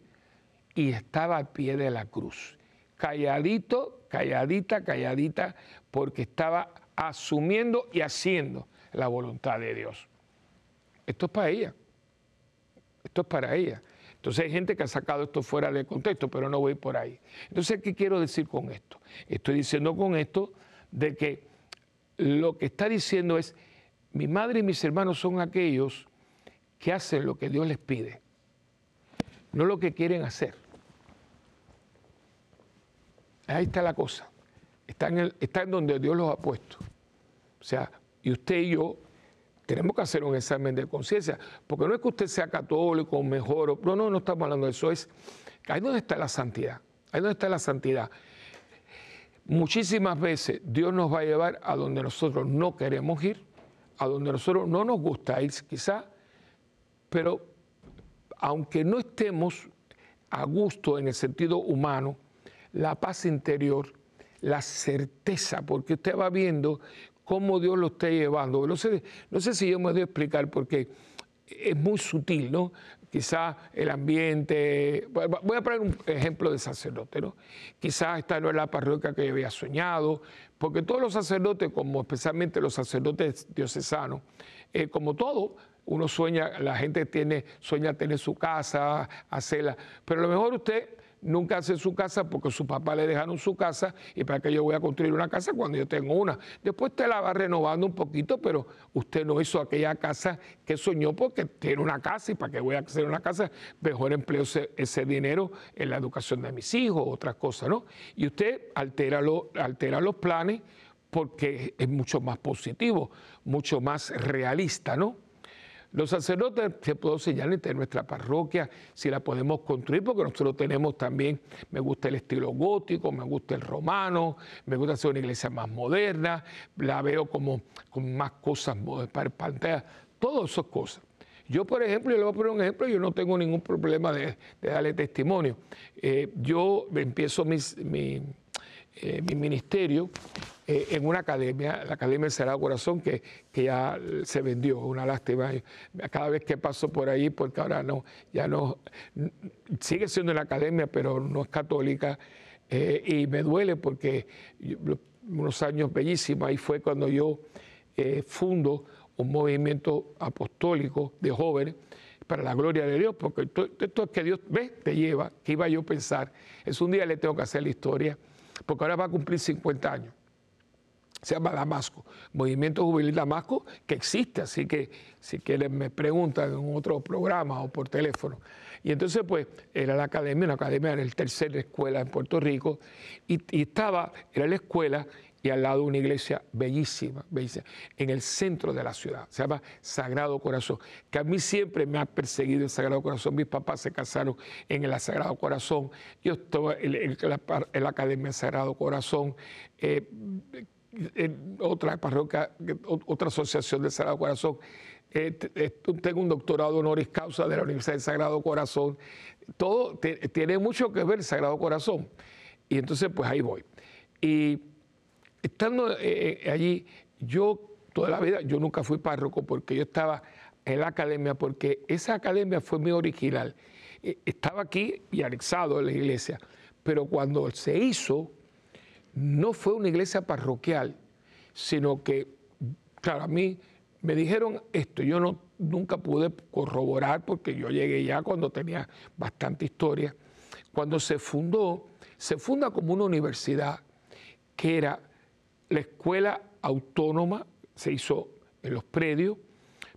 y estaba al pie de la cruz. Calladito, calladita, calladita, porque estaba asumiendo y haciendo la voluntad de Dios. Esto es para ella. Esto es para ella. Entonces hay gente que ha sacado esto fuera de contexto, pero no voy por ahí. Entonces, ¿qué quiero decir con esto? Estoy diciendo con esto de que lo que está diciendo es, mi madre y mis hermanos son aquellos que hacen lo que Dios les pide, no lo que quieren hacer. Ahí está la cosa. Está en, está en donde Dios los ha puesto. O sea, y usted y yo tenemos que hacer un examen de conciencia, porque no es que usted sea católico mejor, no, no, no estamos hablando de eso, es ahí donde está la santidad, ahí donde está la santidad. Muchísimas veces Dios nos va a llevar a donde nosotros no queremos ir, a donde nosotros no nos gusta ir quizá, pero aunque no estemos a gusto en el sentido humano, la paz interior, la certeza, porque usted va viendo cómo Dios lo está llevando. No sé, no sé si yo me voy a explicar porque es muy sutil, ¿no? Quizás el ambiente, voy a poner un ejemplo de sacerdote, ¿no? Quizás esta no es la parroquia que yo había soñado, porque todos los sacerdotes, como especialmente los sacerdotes diocesanos, eh, como todo, uno sueña, la gente tiene, sueña tener su casa, hacerla, pero a lo mejor usted nunca hace su casa porque su papá le dejaron su casa y para que yo voy a construir una casa cuando yo tengo una. Después usted la va renovando un poquito, pero usted no hizo aquella casa que soñó porque tiene una casa y para que voy a hacer una casa, mejor empleo ese, dinero en la educación de mis hijos, otras cosas, ¿no? Y usted altera, altera los planes porque es mucho más positivo, mucho más realista, ¿no? Los sacerdotes se puedo señalar de nuestra parroquia, si la podemos construir, porque nosotros tenemos también, me gusta el estilo gótico, me gusta el romano, me gusta hacer una iglesia más moderna, la veo como con más cosas para pantalla, todas esas cosas. Yo, por ejemplo, yo le voy a poner un ejemplo, yo no tengo ningún problema de, darle testimonio. Eh, yo empiezo mi, eh, mi ministerio eh, en una academia, la Academia del Sagrado Corazón, que, que, ya se vendió, una lástima. Cada vez que paso por ahí, porque ahora no, ya no, sigue siendo una academia, pero no es católica, eh, y me duele porque unos años bellísimos, ahí fue cuando yo fundo un movimiento apostólico de jóvenes para la gloria de Dios, porque esto, es que Dios, ve, te lleva, que iba yo a pensar, es un día le tengo que hacer la historia porque ahora va a cumplir 50 años. Se llama Damasco, Movimiento Juvenil Damasco, que existe, así que si quieren me preguntan en otro programa o por teléfono. Y entonces, pues, era la academia, una academia era el tercera escuela en Puerto Rico, y, estaba, era la escuela, y al lado una iglesia bellísima, bellísima, en el centro de la ciudad. Se llama Sagrado Corazón, que a mí siempre me ha perseguido el Sagrado Corazón. Mis papás se casaron en el Sagrado Corazón. Yo estuve en, la, Academia Sagrado Corazón. Eh, otra parroquia, otra asociación del Sagrado Corazón. Tengo un doctorado honoris causa de la Universidad del Sagrado Corazón. Todo tiene mucho que ver el Sagrado Corazón. Y entonces, pues ahí voy. Y estando eh, eh, allí, yo toda la vida, yo nunca fui párroco porque yo estaba en la academia, porque esa academia fue mi original. E, estaba aquí y anexado en la iglesia, pero cuando se hizo, no fue una iglesia parroquial, sino que, claro, a mí me dijeron esto, yo no, nunca pude corroborar porque yo llegué ya cuando tenía bastante historia. Cuando se fundó, se funda como una universidad que era la escuela autónoma se hizo en los predios,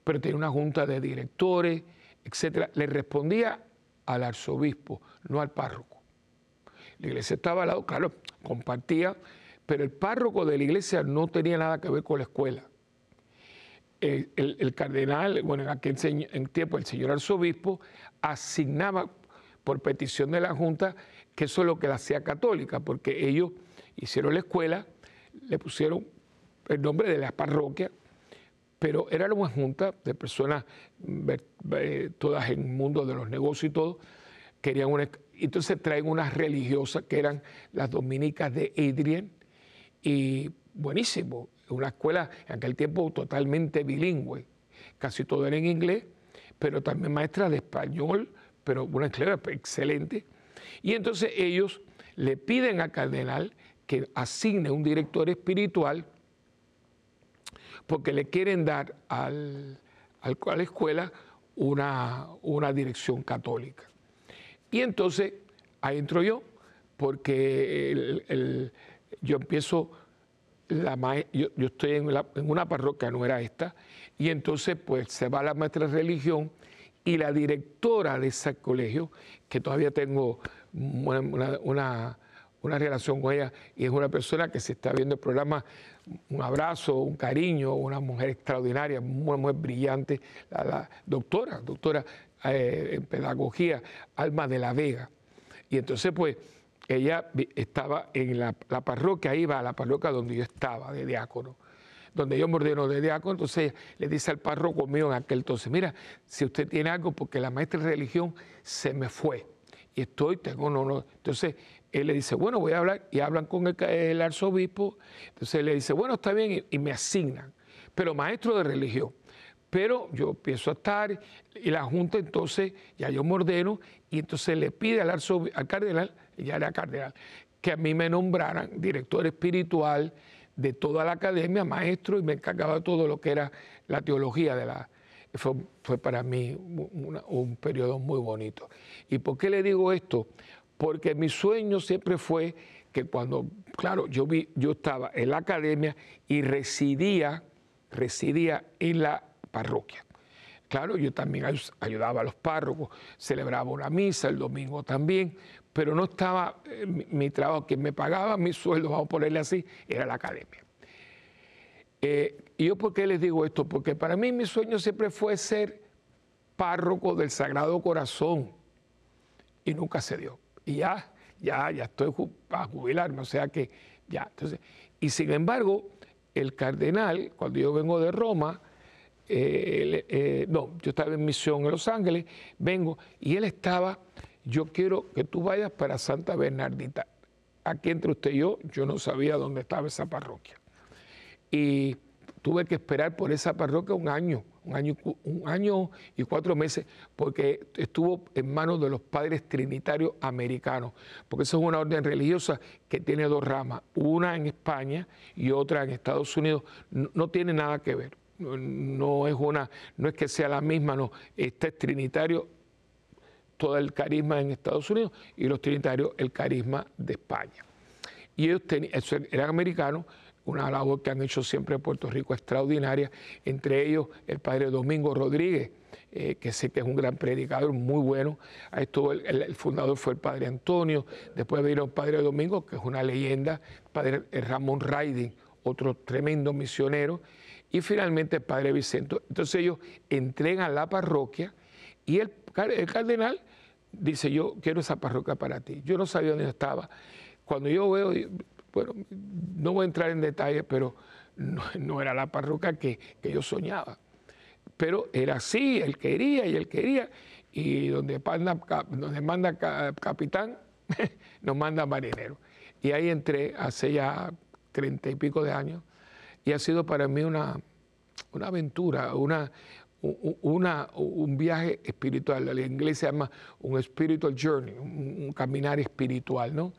pero tenía una junta de directores, etcétera. Le respondía al arzobispo, no al párroco. La iglesia estaba al lado, claro, compartía, pero el párroco de la iglesia no tenía nada que ver con la escuela. El, cardenal, bueno, en aquel tiempo el señor arzobispo asignaba por petición de la Junta que eso es lo que la hacía católica, porque ellos hicieron la escuela, le pusieron el nombre de la parroquia, pero era una junta de personas, todas en el mundo de los negocios y todo, querían una, entonces traen unas religiosas que eran las dominicas de Adrien, y buenísimo, una escuela en aquel tiempo totalmente bilingüe, casi todo era en inglés, pero también maestra de español, pero una escuela excelente. Y entonces ellos le piden al cardenal que asigne un director espiritual porque le quieren dar a la escuela una dirección católica. Y entonces ahí entro yo, porque yo empiezo, la, yo, estoy en, en, una parroquia, no era esta, y entonces pues se va la maestra de religión y la directora de ese colegio, que todavía tengo una, una, relación con ella, y es una persona que se está viendo el programa, un abrazo, un cariño, una mujer extraordinaria, una mujer brillante, la, doctora, doctora eh, en pedagogía, Alma de la Vega. Y entonces pues ella estaba en la, la parroquia, iba a la parroquia donde yo estaba, de diácono donde yo me ordeno de diácono, entonces le dice al párroco mío en aquel entonces, mira, si usted tiene algo, porque la maestra de religión se me fue y estoy, tengo no, no. Entonces él le dice, bueno, voy a hablar, y hablan con el, arzobispo, entonces le dice, bueno, está bien, y, me asignan, pero maestro de religión. Pero yo empiezo a estar, y la Junta entonces, ya yo me ordeno, y entonces le pide al, al cardenal, ya era cardenal, que a mí me nombraran director espiritual de toda la academia, maestro, y me encargaba todo lo que era la teología de la... Fue, fue para mí un periodo muy bonito. ¿Y por qué le digo esto? Porque mi sueño siempre fue que cuando, claro, yo, vi, yo estaba en la academia y residía, residía en la parroquia. Claro, yo también ayudaba a los párrocos, celebraba una misa el domingo también, pero no estaba eh, mi, trabajo, que me pagaba mi sueldo, vamos a ponerle así, era la academia. Eh, ¿Y yo por qué les digo esto? Porque para mí mi sueño siempre fue ser párroco del Sagrado Corazón y nunca se dio. Y ya, ya, ya estoy a jubilarme, o sea que ya. Entonces, y sin embargo, el cardenal, cuando yo vengo de Roma, eh, no, yo estaba en misión en Los Ángeles, vengo, y él estaba yo quiero que tú vayas para Santa Bernardita. Aquí entre usted y yo, yo no sabía dónde estaba esa parroquia. Y tuve que esperar por esa parroquia un año, un año, un año y cuatro meses, porque estuvo en manos de los padres trinitarios americanos, porque esa es una orden religiosa que tiene dos ramas, una en España y otra en Estados Unidos. No, no tiene nada que ver. No, es una, no es que sea la misma, no, este es trinitario todo el carisma en Estados Unidos y los trinitarios el carisma de España. Y ellos eran americanos, una labor que han hecho siempre en Puerto Rico extraordinaria, entre ellos el padre Domingo Rodríguez, eh, que sé que es un gran predicador, muy bueno. Ahí estuvo el, fundador fue el padre Antonio, después vino el padre Domingo, que es una leyenda, el padre Ramón Raiding, otro tremendo misionero, y finalmente el padre Vicente. Entonces ellos entregan la parroquia y el, cardenal dice, yo quiero esa parroquia para ti. Yo no sabía dónde estaba. Cuando yo veo, bueno, no voy a entrar en detalles, pero no, era la parroquia que, yo soñaba. Pero era así, él quería y él quería. Y donde manda, donde manda capitán, nos manda marinero. Y ahí entré hace ya treinta y pico de años. Y ha sido para mí una, una aventura, una, un viaje espiritual, en inglés se llama un spiritual journey, un, caminar espiritual, ¿no?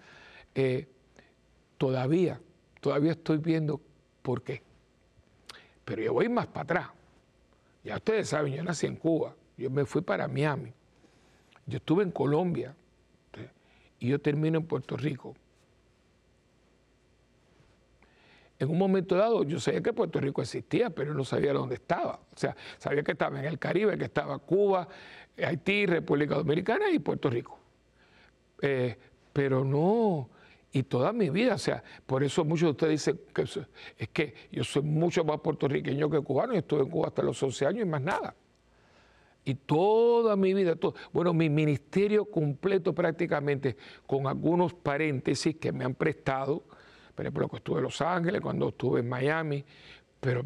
Eh, todavía, todavía estoy viendo por qué. Pero yo voy más para atrás. Ya ustedes saben, yo nací en Cuba, yo me fui para Miami, yo estuve en Colombia y yo termino en Puerto Rico en un momento dado yo sabía que Puerto Rico existía, pero no sabía dónde estaba. O sea, sabía que estaba en el Caribe, que estaba Cuba, Haití, República Dominicana y Puerto Rico. Eh, pero no, y toda mi vida, o sea, por eso muchos de ustedes dicen que es que yo soy mucho más puertorriqueño que cubano, y estuve en Cuba hasta los 11 años y más nada. Y toda mi vida, todo, bueno, mi ministerio completo prácticamente, con algunos paréntesis que me han prestado, por ejemplo, que estuve en Los Ángeles, cuando estuve en Miami, pero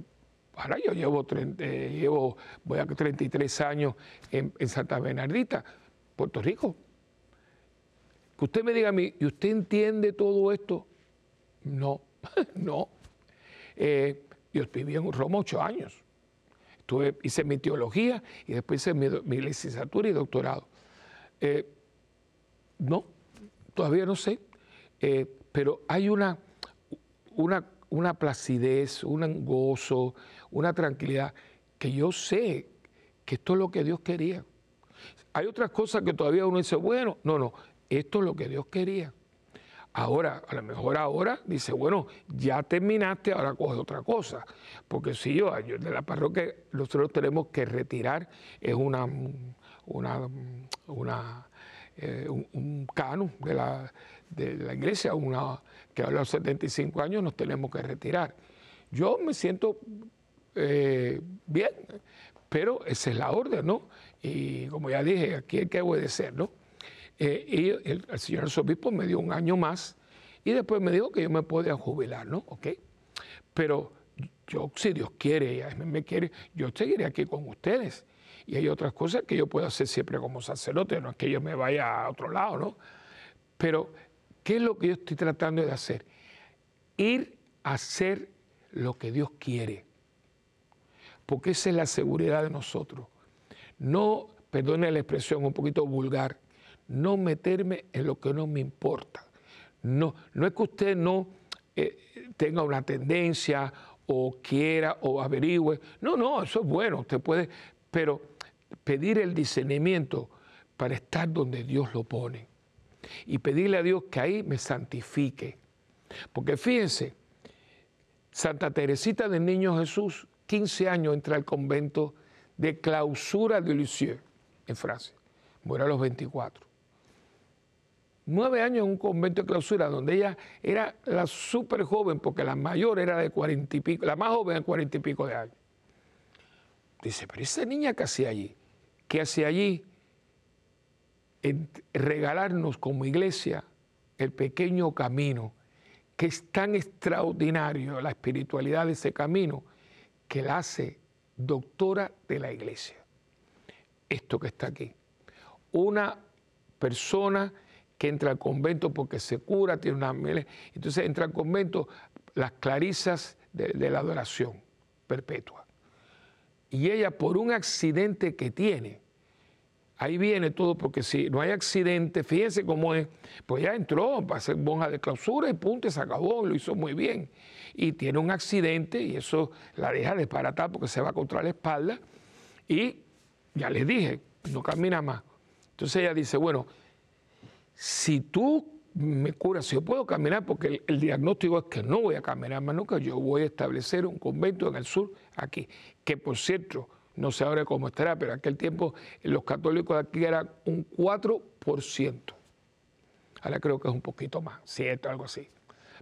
ahora yo llevo, eh, llevo voy a 33 años en, Santa Bernardita, Puerto Rico. Que usted me diga a mí, ¿y usted entiende todo esto? No, no. Eh, yo viví en Roma ocho años. Estuve, hice mi teología y después hice mi, licenciatura y doctorado. Eh, no, todavía no sé, pero hay una, una, una placidez, un gozo, una tranquilidad, que yo sé que esto es lo que Dios quería. Hay otras cosas que todavía uno dice, bueno, no, no, esto es lo que Dios quería. Ahora, a lo mejor ahora dice, bueno, ya terminaste, ahora coge otra cosa. Porque si yo, de la parroquia, nosotros tenemos que retirar, es una, una, una eh, un, canon de la, de la iglesia, una, que a los 75 años nos tenemos que retirar. Yo me siento eh, bien, pero esa es la orden, ¿no? Y como ya dije, aquí hay que obedecer, ¿no? Eh, y el, señor arzobispo me dio un año más y después me dijo que yo me podía jubilar, ¿no? ¿Ok? Pero yo, si Dios quiere, y me quiere, yo seguiré aquí con ustedes. Y hay otras cosas que yo puedo hacer siempre como sacerdote, no es que yo me vaya a otro lado, ¿no? Pero, ¿qué es lo que yo estoy tratando de hacer? Ir a hacer lo que Dios quiere. Porque esa es la seguridad de nosotros. No, perdone la expresión un poquito vulgar, no meterme en lo que no me importa. No, no es que usted no eh, tenga una tendencia o quiera o averigüe. No, no, eso es bueno, usted puede, pero pedir el discernimiento para estar donde Dios lo pone. Y pedirle a Dios que ahí me santifique. Porque fíjense, Santa Teresita del Niño Jesús, 15 años entra al convento de clausura de Lisieux, en Francia. Muere a los 24 nueve años en un convento de clausura donde ella era la súper joven, porque la mayor era de cuarenta y pico, la más joven de cuarenta y pico de años. Dice, pero esa niña que hacía allí, ¿qué hacía allí? En regalarnos como iglesia el pequeño camino, que es tan extraordinario la espiritualidad de ese camino, que la hace doctora de la iglesia. Esto que está aquí. Una persona que entra al convento porque se cura, tiene una... Entonces entra al convento las clarisas de, la adoración perpetua. Y ella por un accidente que tiene, ahí viene todo, porque si no hay accidente, fíjense cómo es, pues ya entró para ser monja de clausura y punto, se acabó, lo hizo muy bien. Y tiene un accidente y eso la deja desparatar porque se va contra la espalda y ya les dije, no camina más. Entonces ella dice, bueno, si tú me curas, si yo puedo caminar, porque el, diagnóstico es que no voy a caminar más nunca, yo voy a establecer un convento en el sur, aquí, que por cierto, no sé ahora cómo estará, pero en aquel tiempo los católicos aquí eran un 4%. Ahora creo que es un poquito más, cierto, algo así.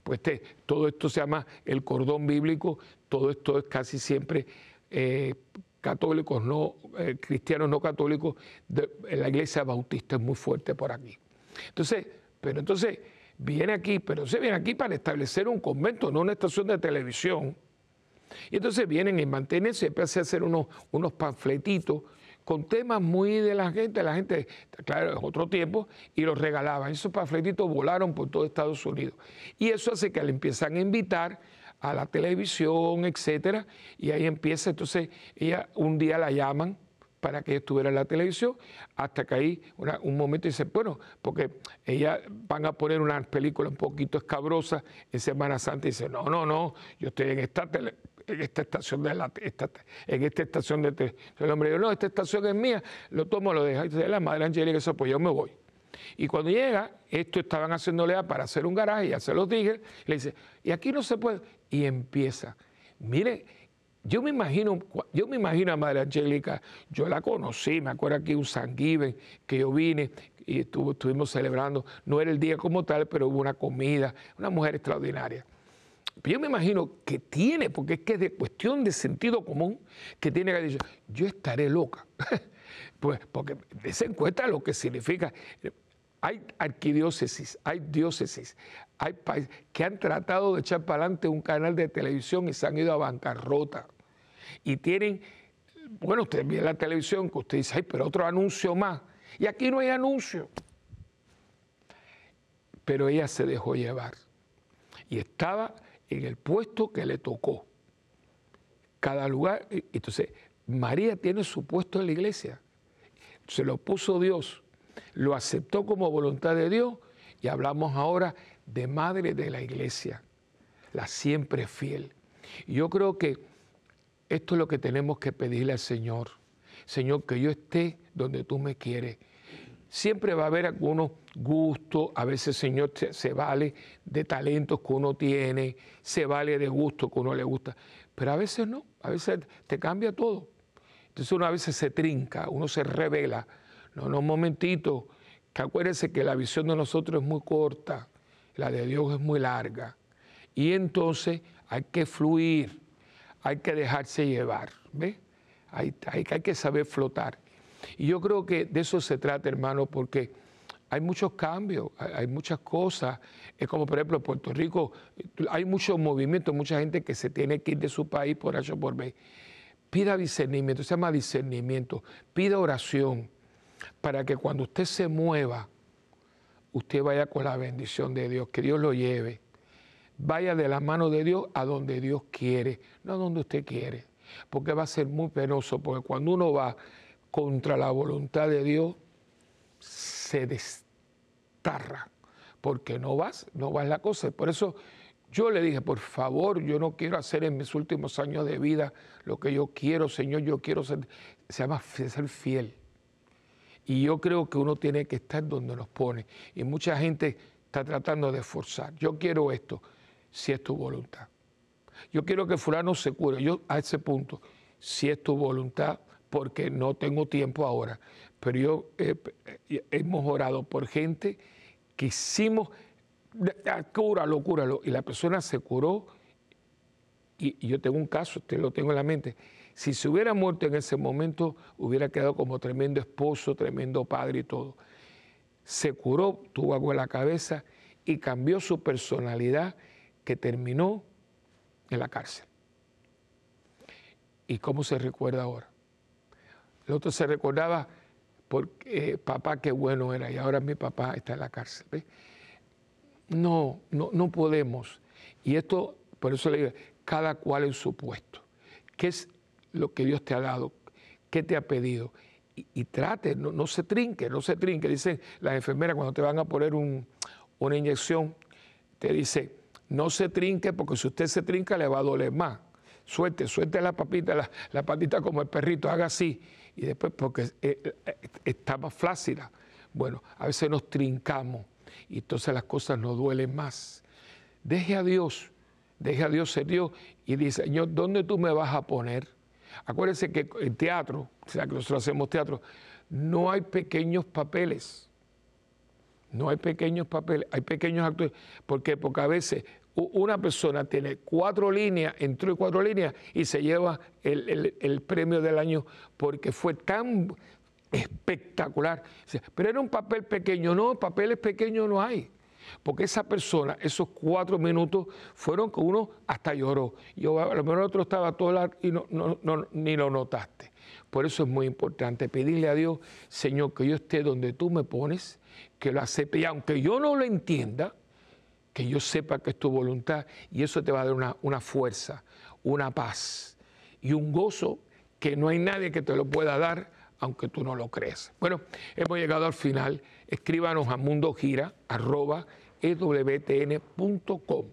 Pues este, todo esto se llama el cordón bíblico, todo esto es casi siempre eh, católicos, no eh, cristianos no católicos, la iglesia bautista es muy fuerte por aquí. Entonces, pero entonces viene aquí, pero se viene aquí para establecer un convento, no una estación de televisión. Y entonces vienen y mantienen, se empieza a hacer unos, unos panfletitos con temas muy de la gente, la gente, claro, es otro tiempo, y los regalaban. Esos panfletitos volaron por todo Estados Unidos. Y eso hace que le empiezan a invitar a la televisión, etcétera, y ahí empieza, entonces ella un día la llaman para que estuviera en la televisión, hasta que ahí un momento dice, bueno, porque ella van a poner una película un poquito escabrosa en Semana Santa y dice, no, no, no, yo estoy en esta en esta estación de la, en esta estación de el hombre dice, no, esta estación es mía, lo tomo, lo dejo, y dice, la madre Angélica, eso pues yo me voy. Y cuando llega, esto estaban haciéndole para hacer un garaje, ya se los dije, le dice, y aquí no se puede, y empieza. Mire, yo me imagino, yo me imagino a Madre Angélica, yo la conocí, me acuerdo aquí un San que yo vine y estuvimos celebrando, no era el día como tal, pero hubo una comida, una mujer extraordinaria. Yo me imagino que tiene, porque es que es de cuestión de sentido común, que tiene que decir, yo estaré loca. pues porque se encuentra lo que significa. Hay arquidiócesis, hay diócesis, hay países que han tratado de echar para adelante un canal de televisión y se han ido a bancarrota. Y tienen, bueno, usted ve la televisión que usted dice, ay, pero otro anuncio más. Y aquí no hay anuncio. Pero ella se dejó llevar. Y estaba en el puesto que le tocó. Cada lugar. Entonces, María tiene su puesto en la iglesia. Se lo puso Dios, lo aceptó como voluntad de Dios Y hablamos ahora de madre de la iglesia, la siempre fiel. Yo creo que esto es lo que tenemos que pedirle al Señor. Señor, que yo esté donde tú me quieres. Siempre va a haber algunos gustos, a veces, Señor, se, vale de talentos que uno tiene, se vale de gustos que uno le gusta, pero a veces no, a veces te cambia todo. Entonces uno a veces se trinca, uno se revela. No, no, un momentito, que acuérdense que la visión de nosotros es muy corta, la de Dios es muy larga. Y entonces hay que fluir, hay que dejarse llevar, ¿ve? Hay, hay, hay que saber flotar. Y yo creo que de eso se trata, hermano, porque hay muchos cambios, hay, muchas cosas. Es como, por ejemplo, en Puerto Rico, hay muchos movimientos, mucha gente que se tiene que ir de su país por H por B. Pida discernimiento, se llama discernimiento. Pida oración para que cuando usted se mueva, usted vaya con la bendición de Dios, que Dios lo lleve. Vaya de la mano de Dios a donde Dios quiere, no a donde usted quiere. Porque va a ser muy penoso, porque cuando uno va contra la voluntad de Dios, se destarra, porque no vas, no vas la cosa. Por eso yo le dije, por favor, yo no quiero hacer en mis últimos años de vida lo que yo quiero, Señor, yo quiero ser, se llama ser fiel. Y yo creo que uno tiene que estar donde nos pone. Y mucha gente está tratando de forzar. Yo quiero esto, si es tu voluntad. Yo quiero que fulano se cure. Yo a ese punto, si es tu voluntad, porque no tengo tiempo ahora. Pero yo hemos orado por gente que hicimos, cúralo, cúralo. Y la persona se curó. Y, yo tengo un caso, usted lo tengo en la mente. Si se hubiera muerto en ese momento, hubiera quedado como tremendo esposo, tremendo padre y todo. Se curó, tuvo algo en la cabeza y cambió su personalidad que terminó en la cárcel. ¿Y cómo se recuerda ahora? El otro se recordaba porque eh, papá qué bueno era y ahora mi papá está en la cárcel. No, no, no podemos. Y esto, por eso le digo, cada cual en su puesto. ¿Qué es lo que Dios te ha dado? ¿Qué te ha pedido? Y, trate, no, se trinque, no se trinque. Dicen las enfermeras cuando te van a poner una inyección, te dice, no se trinque porque si usted se trinca le va a doler más. Suelte, suelte la papita, la, la patita como el perrito, haga así y después porque eh, eh, estaba flácida. Bueno, a veces nos trincamos y entonces las cosas nos duelen más. Deje a Dios, deje a Dios ser Dios y dice, Señor, ¿dónde tú me vas a poner? Acuérdense que en teatro, o sea que nosotros hacemos teatro, no hay pequeños papeles. No hay pequeños papeles, hay pequeños actores. ¿Por qué? Porque a veces una persona tiene cuatro líneas, entró en cuatro líneas y se lleva el, premio del año porque fue tan espectacular. Pero era un papel pequeño, no, papeles pequeños no hay. Porque esa persona, esos cuatro minutos, fueron que uno hasta lloró. Yo, a lo mejor otro estaba todo el y no, ni lo notaste. Por eso es muy importante pedirle a Dios, Señor, que yo esté donde tú me pones, que lo acepte. Y aunque yo no lo entienda, que yo sepa que es tu voluntad y eso te va a dar una, una, fuerza, una paz y un gozo que no hay nadie que te lo pueda dar aunque tú no lo creas. Bueno, hemos llegado al final. Escríbanos a mundogira.ewtn.com.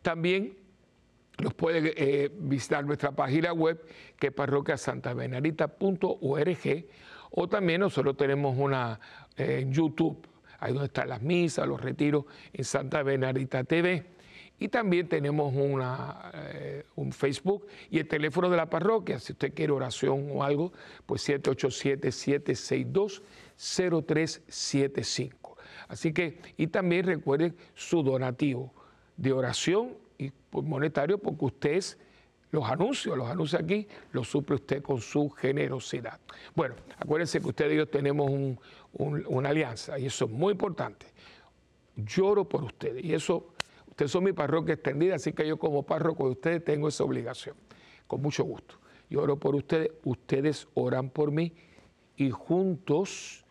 También nos puede eh, visitar nuestra página web que es parroquiasantabenarita.org o también nosotros tenemos una eh, en YouTube ahí donde están las misas, los retiros en Santa Benarita TV. Y también tenemos una, eh, un Facebook y el teléfono de la parroquia. Si usted quiere oración o algo, pues 787-762-0375. Así que, y también recuerden su donativo de oración y monetario, porque usted los anuncios, los anuncios aquí, los suple usted con su generosidad. Bueno, acuérdense que ustedes y yo tenemos una alianza y eso es muy importante. Lloro por ustedes y eso, ustedes son mi parroquia extendida, así que yo como párroco de ustedes tengo esa obligación, con mucho gusto. Lloro por ustedes, ustedes oran por mí y juntos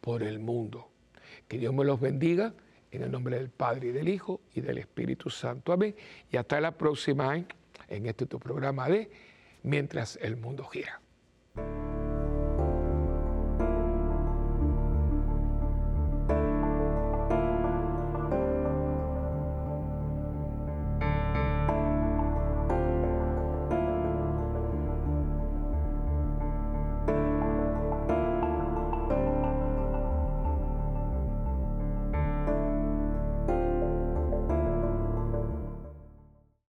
por el mundo. Que Dios me los bendiga en el nombre del Padre y del Hijo y del Espíritu Santo. Amén. Y hasta la próxima en este tu programa de Mientras el mundo gira.